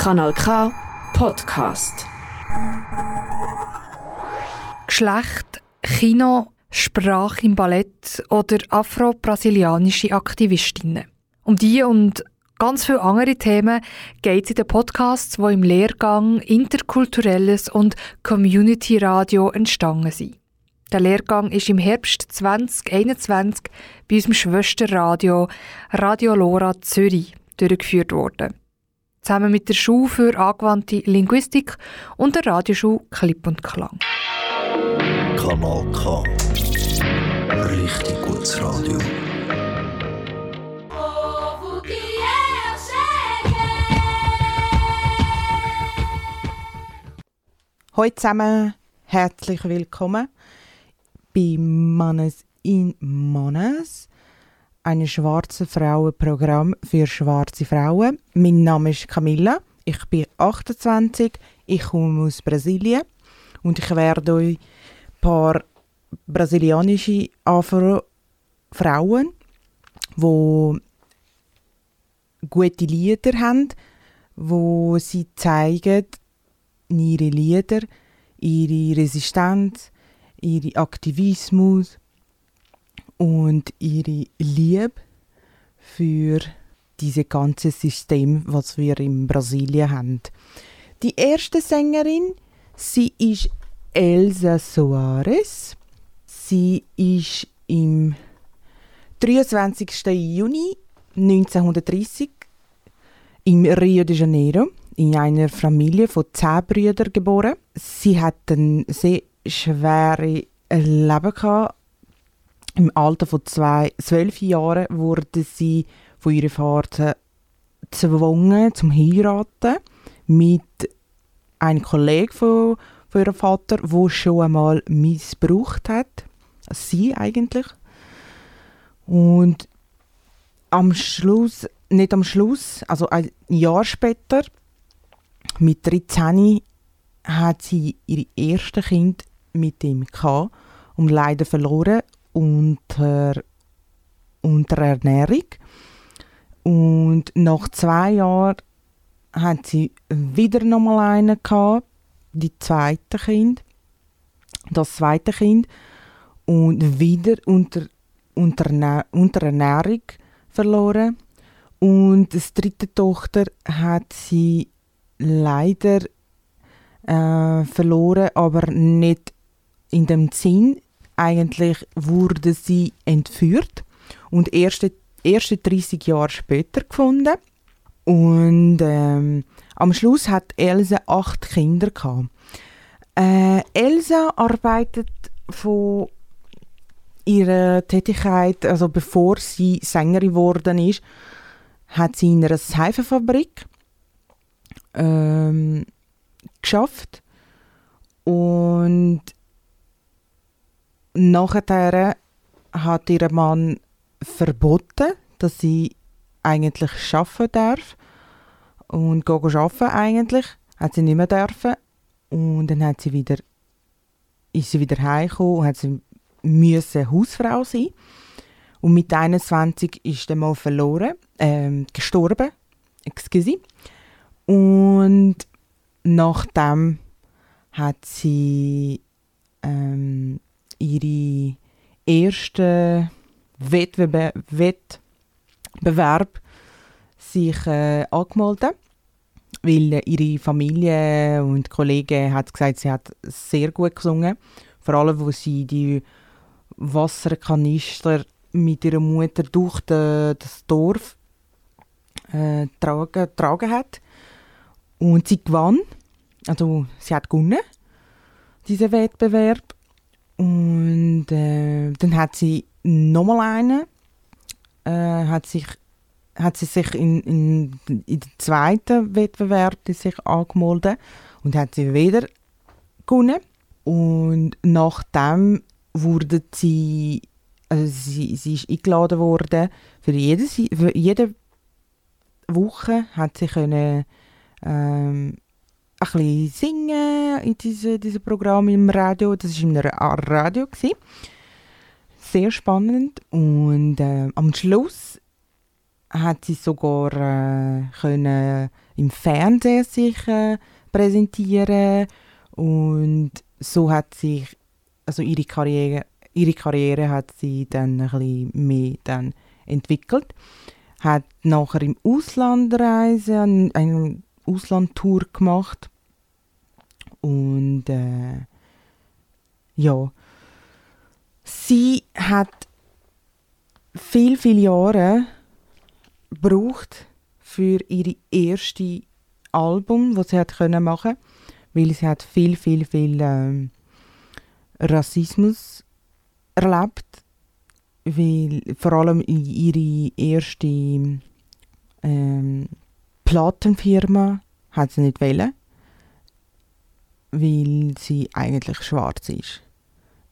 Kanal K Podcast. Geschlecht, Kino, Sprache im Ballett oder afro-brasilianische Aktivistinnen. Um die und ganz viele andere Themen geht es in den Podcasts, die im Lehrgang Interkulturelles und Community Radio entstanden sind. Der Lehrgang ist im Herbst 2021 bei unserem Schwesterradio Radio Lora Zürich durchgeführt worden. Zusammen mit der Schule für angewandte Linguistik und der Radioschule Klipp und Klang. Kanal K. Richtig gutes Radio. Hallo zusammen, herzlich willkommen bei Mannes in Mannes, einem schwarzen Frauenprogramm für schwarze Frauen. Mein Name ist Camilla, ich bin 28, ich komme aus Brasilien. Und ich werde euch ein paar brasilianische Afro-Frauen, die gute Lieder haben, wo sie zeigen, ihre Lieder, ihre Resistenz, ihre Aktivismus und ihre Liebe für diese ganze System, was wir in Brasilien haben. Die erste Sängerin, sie ist Elsa Soares. Sie ist im 23. Juni 1930 im Rio de Janeiro in einer Familie von zehn Brüdern geboren. Sie hat ein sehr schweres Leben gehabt. Im Alter von zwei, zwölf Jahren wurde sie von ihrem Vater gezwungen zum Heiraten mit einem Kollegen von, von ihrem Vater, wo schon einmal missbraucht hat. Sie eigentlich. Und am Schluss, nicht am Schluss, also ein Jahr später, mit 13 hat sie ihr erstes Kind mit ihm gehabt und leider verloren unter, Ernährung. Und nach zwei Jahren hat sie wieder nochmal einen gehabt, die zweite Kind, das zweite Kind und wieder unter, unter, unter Ernährung verloren. Und das dritte Tochter hat sie leider äh, verloren, aber nicht in dem Sinn. Eigentlich wurde sie entführt und erst, erst 30 Jahre später gefunden. Und ähm, am Schluss hat Elsa acht Kinder gehabt. Äh, Elsa arbeitet von ihrer Tätigkeit, also bevor sie Sängerin geworden ist, hat sie in einer Seifenfabrik ähm, geschafft und nachher hat ihr Mann verboten, dass sie eigentlich arbeiten darf. Und gehen arbeiten eigentlich, hat sie nicht mehr dürfen. Und dann hat sie wieder ist sie wieder heimgekommen und hat sie müssen Hausfrau sein. Und mit 21 ist der Mann verloren, ähm, gestorben, excuse. Und nachdem hat sie ähm, ihre erste Wettbewerb, Wettbewerb sich äh, angemeldet, weil äh, ihre Familie und Kollegen hat gesagt, sie hat sehr gut gesungen, vor allem wo sie die Wasserkanister mit ihrer Mutter durch de, das Dorf äh, tragen, tragen hat. Und sie gewann, also sie hat gewonnen diesen Wettbewerb und äh, dann hat sie nochmal einen, äh, hat sich hat sie sich in, in, in den zweiten Wettbewerb sich angemeldet und hat sie wieder gewonnen. Und nachdem wurde sie, also sie, sie ist eingeladen worden, für jede, für jede Woche hat sie können, ähm, ein bisschen singen in diesem diese Programm im Radio. Das war in einem Radio. Gewesen. Sehr spannend. Und äh, am Schluss hat sie sogar äh, können im Fernsehen sich äh, präsentieren und so hat sich also ihre Karriere ihre Karriere hat sie dann ein bisschen mehr dann entwickelt hat nachher im Ausland reisen eine Auslandtour gemacht. Und äh, ja. Sie hat viel viele Jahre gebraucht für ihre erste Album, das sie hat können machen, weil sie hat viel viel viel ähm, Rassismus erlebt, weil vor allem ihre erste ähm, Plattenfirma hat sie nicht wollen, weil sie eigentlich schwarz ist.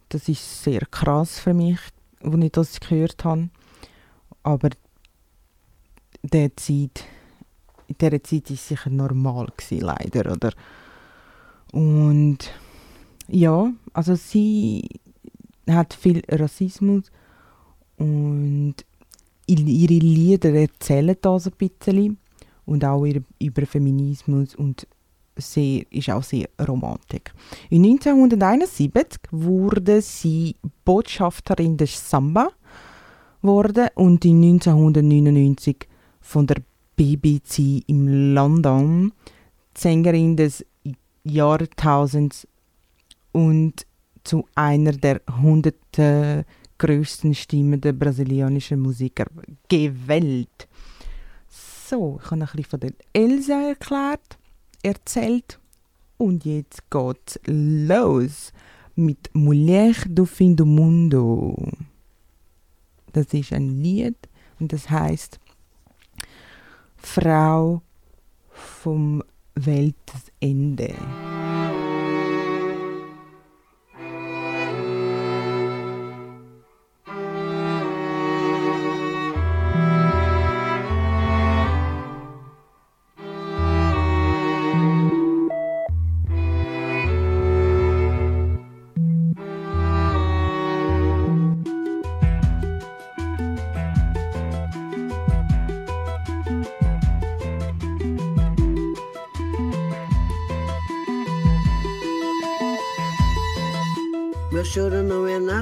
Das ist sehr krass für mich, als ich das gehört habe. Aber der Zeit, in dieser Zeit war es sicher normal, gewesen, leider. Oder? Und ja, also sie hat viel Rassismus und ihre Lieder erzählen das ein bisschen und auch über Feminismus und sehr, ist auch sehr Romantik. In 1971 wurde sie Botschafterin des Samba wurde und in 1999 von der BBC in London Sängerin des Jahrtausends und zu einer der 100 äh, größten Stimmen der brasilianischen Musiker gewählt. So, ich habe ein bisschen von der Elsa erklärt, erzählt und jetzt geht's los mit Mulher do Fim do Mundo. Das ist ein Lied und das heißt Frau vom Weltende.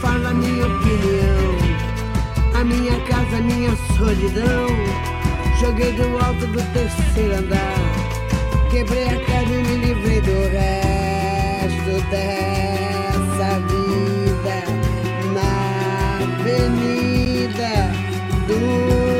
Fala, minha opinião. A minha casa, minha solidão. Joguei do alto do terceiro andar. Quebrei a cara e me livrei do resto dessa vida. Na avenida dura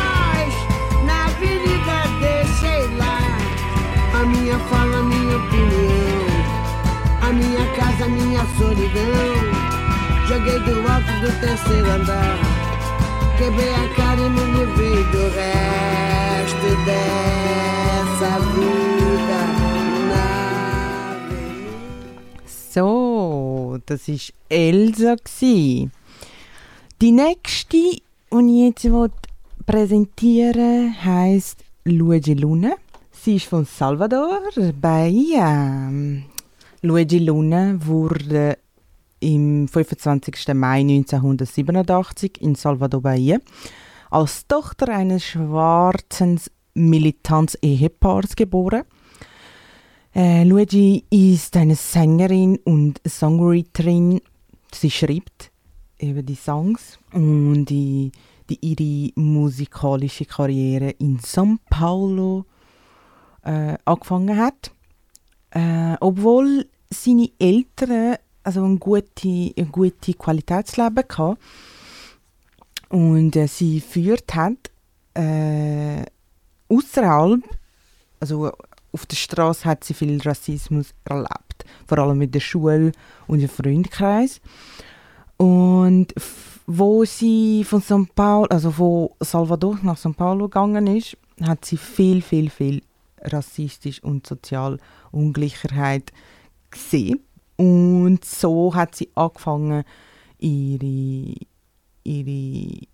Minha fala, minha opinião. A minha casa, minha solidão. Joguei do alto do terceiro andar. quebrei a cara e me livrei do resto dessa vida. So, das ist Elsa. gsi. Die nächste, die ich jetzt präsentieren heisst Luigi Luna. Sie ist von Salvador, Bahia. Luigi Luna wurde im 25. Mai 1987 in Salvador Bahia als Tochter eines schwarzen Militanz-Ehepaars geboren. Äh, Luigi ist eine Sängerin und Songwriterin. Sie schreibt eben die Songs und die, die ihre musikalische Karriere in São Paulo äh, angefangen hat. Äh, obwohl seine Eltern also ein gutes gute Qualitätsleben gehabt und äh, sie führt hat äh, außerhalb, also auf der Straße hat sie viel Rassismus erlebt, vor allem in der Schule und im Freundeskreis. Und wo sie von São Paulo, also von Salvador nach São Paulo gegangen ist, hat sie viel, viel, viel rassistisch und sozial Ungleichheit gesehen. Und so hat sie angefangen, ihre, ihre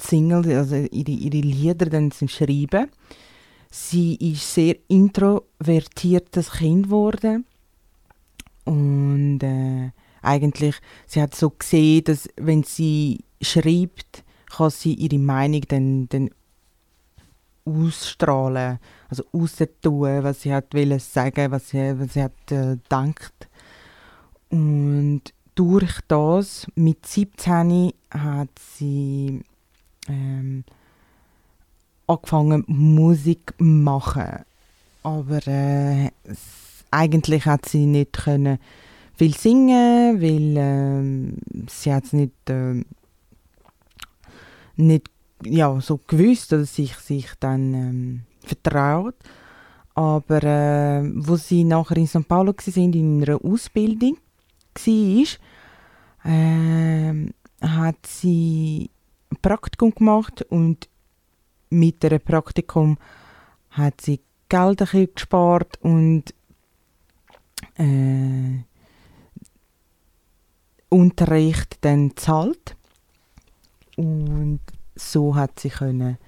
Singles, also ihre, ihre Lieder dann zu schreiben. Sie ist sehr introvertiertes Kind geworden und äh, eigentlich sie hat so gesehen, dass wenn sie schreibt, kann sie ihre Meinung dann, dann ausstrahlen, also rauszutun, was sie hat wollen sagen, was sie, was sie hat äh, gedacht. Und durch das, mit 17 hat sie ähm, angefangen Musik machen. Aber äh, eigentlich hat sie nicht können viel singen, weil äh, sie hat es nicht, äh, nicht ja, so gewusst oder sich, sich dann ähm, vertraut. Aber äh, wo sie nachher in St. Paulo waren, in einer Ausbildung war, äh, hat sie ein Praktikum gemacht und mit einem Praktikum hat sie Geld gespart und äh, Unterricht dann zahlt und so hat sie können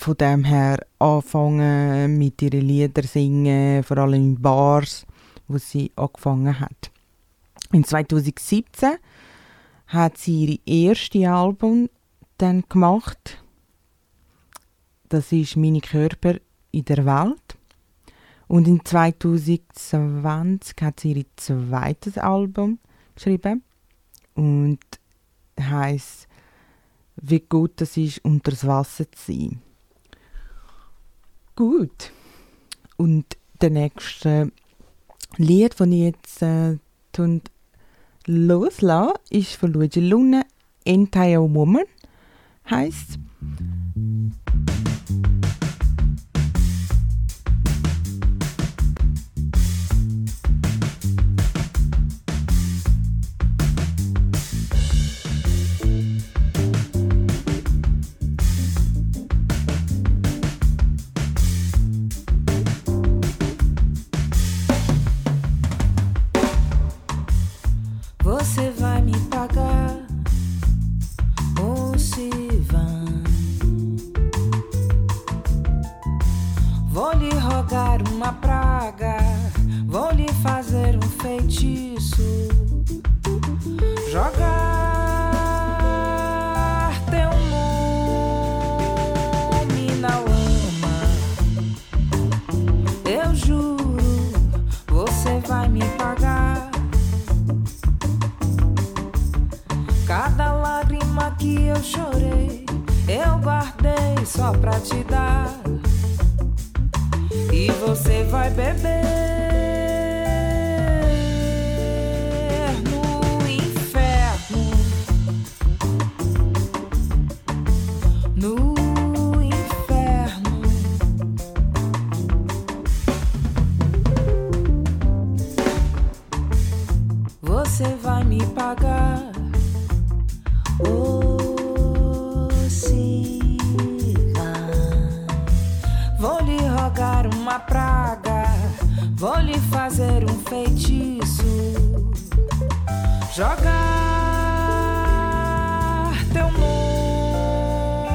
von dem her anfangen mit ihren Lieder singen, vor allem in Bars, wo sie angefangen hat. In 2017 hat sie ihr erstes Album dann gemacht. Das ist «Meine Körper in der Welt». Und in 2020 hat sie ihr zweites Album geschrieben und heißt wie gut es ist, unter das Wasser zu sein. Gut. Und der nächste Lied, das ich jetzt äh, loslasse, ist von Luigi Luna, Entire Woman, heißt Vou lhe fazer um feitiço. Jogar teu nome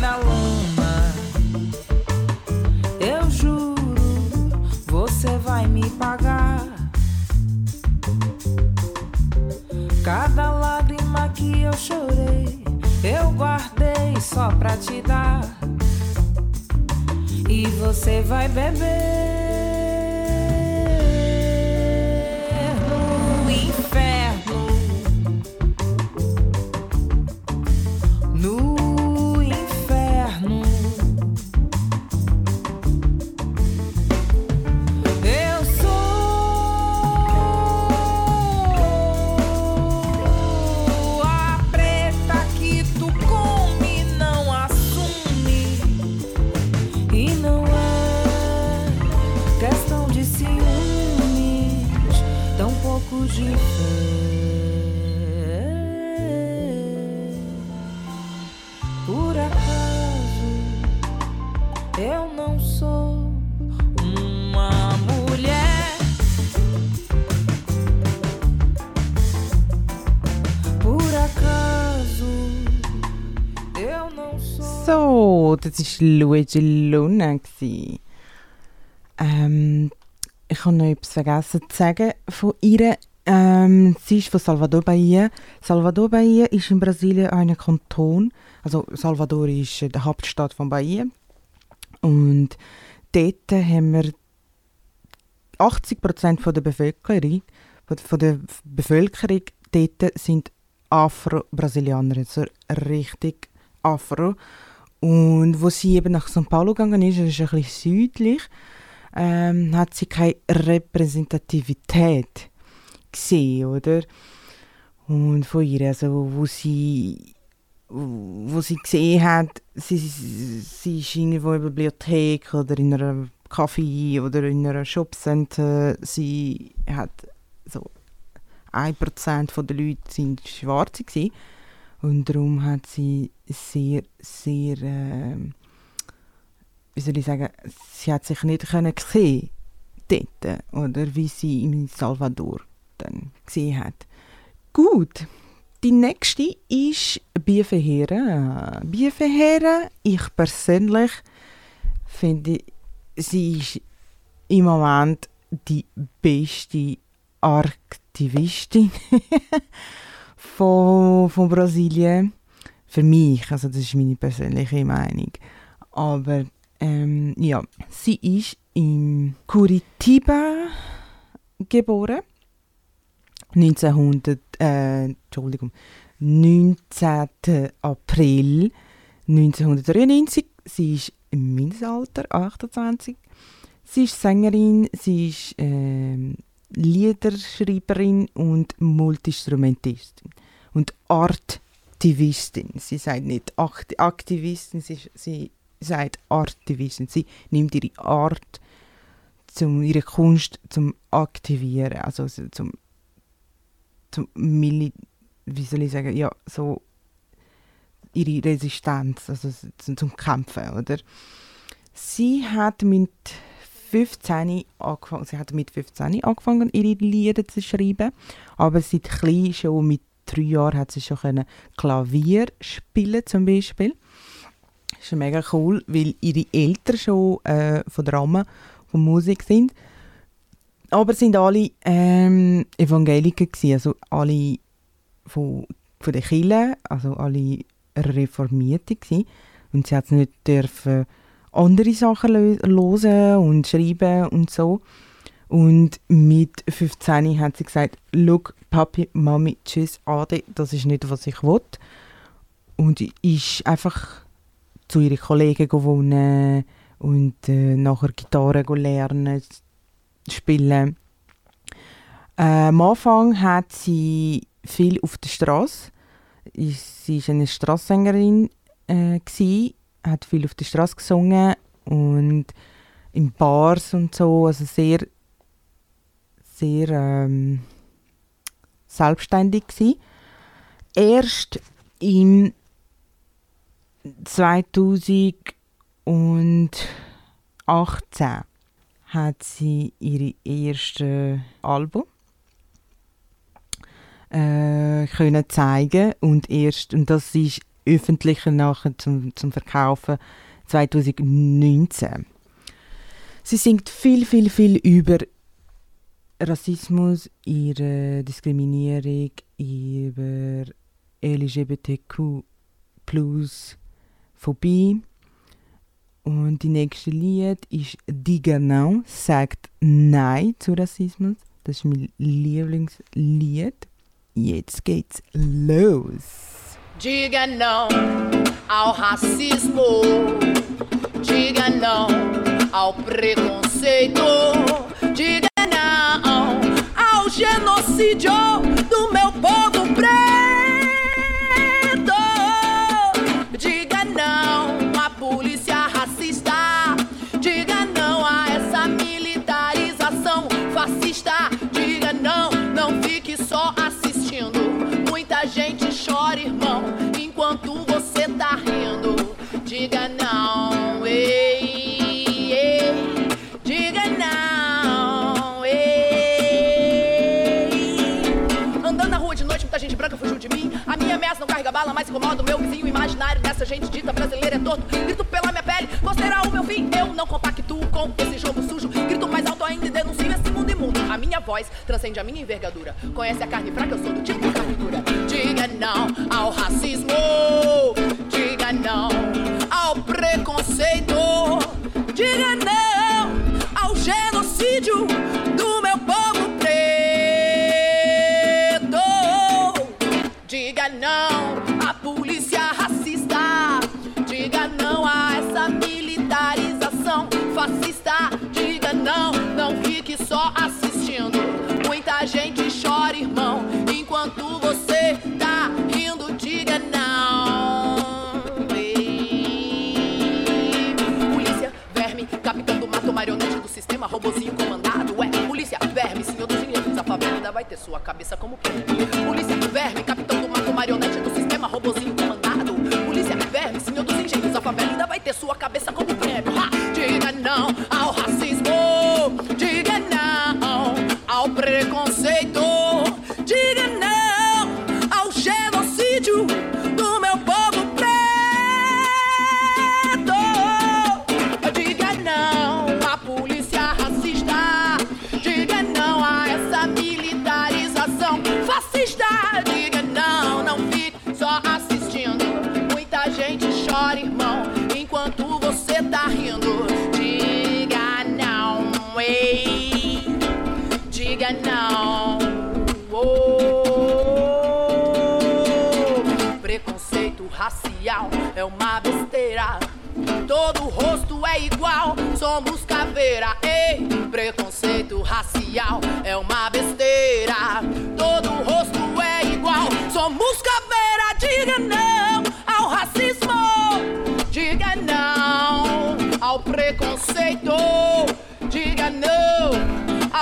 na lama. Eu juro, você vai me pagar. Cada lágrima que eu chorei, eu guardei só pra te dar. E você vai beber Das war Luigi Luna. Ähm, ich habe noch etwas vergessen zu sagen von ihr. Ähm, sie ist von Salvador Bahia. Salvador Bahia ist in Brasilien ein Kanton. Also Salvador ist äh, die Hauptstadt von Bahia. Und dort haben wir 80% von der Bevölkerung, von der Bevölkerung dort sind Afro-Brasilianer, also richtig Afro. Und wo sie eben nach São Paulo gegangen ist, das ist ein bisschen südlich, ähm, hat sie keine Repräsentativität gesehen, oder? Und von ihr, also wo sie wo sie gesehen hat, sie, sie ist irgendwo in einer Bibliothek oder in einer Café oder in einer Shopcenter, sie hat so 1% der Leute sind Schwarze gewesen. Und darum hat sie sehr, sehr, ähm, wie soll ich sagen, sie hat sich nicht können sehen dort, oder wie sie in Salvador dann gesehen hat. Gut, die nächste ist Biefehere. Biefehere, ich persönlich finde, sie ist im Moment die beste Aktivistin von, von Brasilien. Für mich, also das ist meine persönliche Meinung. Aber ähm, ja, sie ist in Curitiba geboren. 1900, äh, Entschuldigung, 19. April 1993. Sie ist im Mindestalter, 28. Sie ist Sängerin, sie ist ähm, Liederschreiberin und Multiinstrumentistin und Artivistin. Sie sagt nicht Akt Aktivistin, sie, sie sagt Artivistin. Sie nimmt ihre Art, zum, ihre Kunst zum Aktivieren, also so zum, zum Mili wie soll ich sagen, ja, so ihre Resistenz, also zum, zum Kämpfen, oder? Sie hat mit 15 angefangen, sie hat mit 15 angefangen, ihre Lieder zu schreiben, aber seit klein schon mit drei Jahren hat sie schon können Klavier spielen zum Beispiel. Das ist mega cool, weil ihre Eltern schon äh, von Rahmen von Musik sind. Aber sind alle ähm, Evangeliker gewesen, also alle von, von der Kirche, also alle Reformierte gewesen. Und sie hat nicht dürfen andere Sachen hören und schreiben und so. Und mit 15 hat sie gesagt, «Look, Papi, Mami, tschüss, Ade, das ist nicht, was ich will.» Und ist einfach zu ihren Kollegen gewonnen und äh, nachher Gitarre lernen, spielen. Äh, am Anfang hat sie viel auf der Straße. Sie war eine Straßsängerin, äh, hat viel auf der Straße gesungen und in Bars und so, also sehr, sehr ähm, selbstständig gsi. Erst im 2001 2018 hat sie ihre erste Album äh, können zeigen und erst und das ist öffentlicher nachher zum, zum Verkaufen 2019. Sie singt viel, viel, viel über Rassismus, ihre Diskriminierung, über LGBTQ plus Phobie. Und die nächste Lied ist Diga Não, sagt Nein zu Rassismus. Das ist mein Lieblingslied. Jetzt geht's los. Diga não ao racismo. Diga não ao preconceito. Diga genocídio do meu povo preto. A minha ameaça não carrega bala, mas incomoda o meu vizinho imaginário dessa gente dita brasileira é torto. Grito pela minha pele, qual será o meu fim? Eu não compactuo com esse jogo sujo. Grito mais alto ainda e denuncio esse mundo imundo. A minha voz transcende a minha envergadura. Conhece a carne fraca, eu sou do tipo carne dura. Diga não ao racismo. Diga não ao preconceito. Diga não ao genocídio não à polícia racista. Diga não a essa militarização fascista. Diga não, tá rindo. Diga não, ei. Diga não. Oh. Preconceito racial é uma besteira. Todo rosto é igual, somos caveira. Ei, preconceito racial é uma besteira.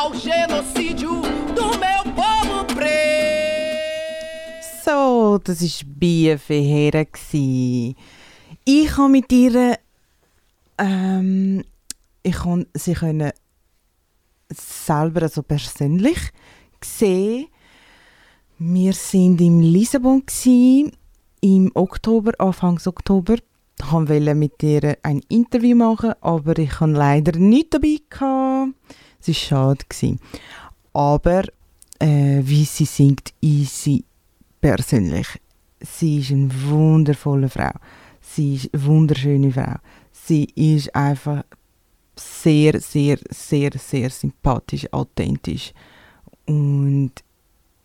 Ao genocídio do meu povo preto. So, das war Bia Ferreira. Ich habe mit ihr ähm, ich kann sie können selber, also persönlich, gesehen. Wir sind in Lissabon gsi, im Oktober, Anfangs Oktober. Ich wollte mit ihr ein Interview machen, aber ich hatte leider nicht dabei. Gehabt. Es war schade. gsi. Aber äh, wie sie singt, easy persönlich. Sie ist eine wundervolle Frau. Sie ist eine wunderschöne Frau. Sie ist einfach sehr, sehr, sehr, sehr sympathisch, authentisch. Und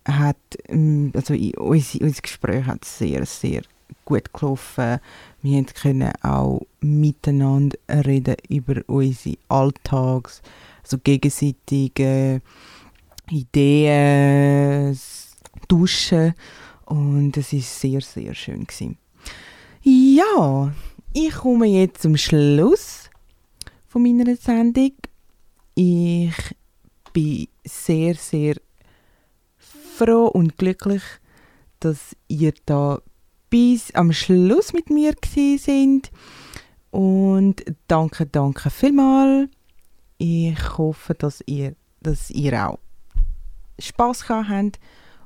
hat, ähm, also unser, unser Gespräch hat sehr, sehr gut gelaufen. Wir können auch miteinander reden über unsere Alltags, also gegenseitige Ideen, tauschen. Und es ist sehr, sehr schön gewesen. Ja, ich komme jetzt zum Schluss von meiner Sendung. Ich bin sehr, sehr froh und glücklich, dass ihr da bis am Schluss mit mir sind. Und danke, danke vielmals. Ich hoffe, dass ihr, dass ihr auch Spaß gehabt habt.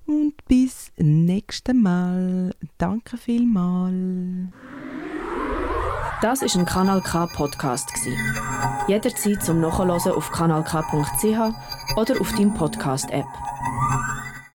Und bis nächstes Mal. Danke vielmals. Das ist ein Kanal K Podcast. Jederzeit zum Nachhören auf kanalk.ch oder auf deinem Podcast App.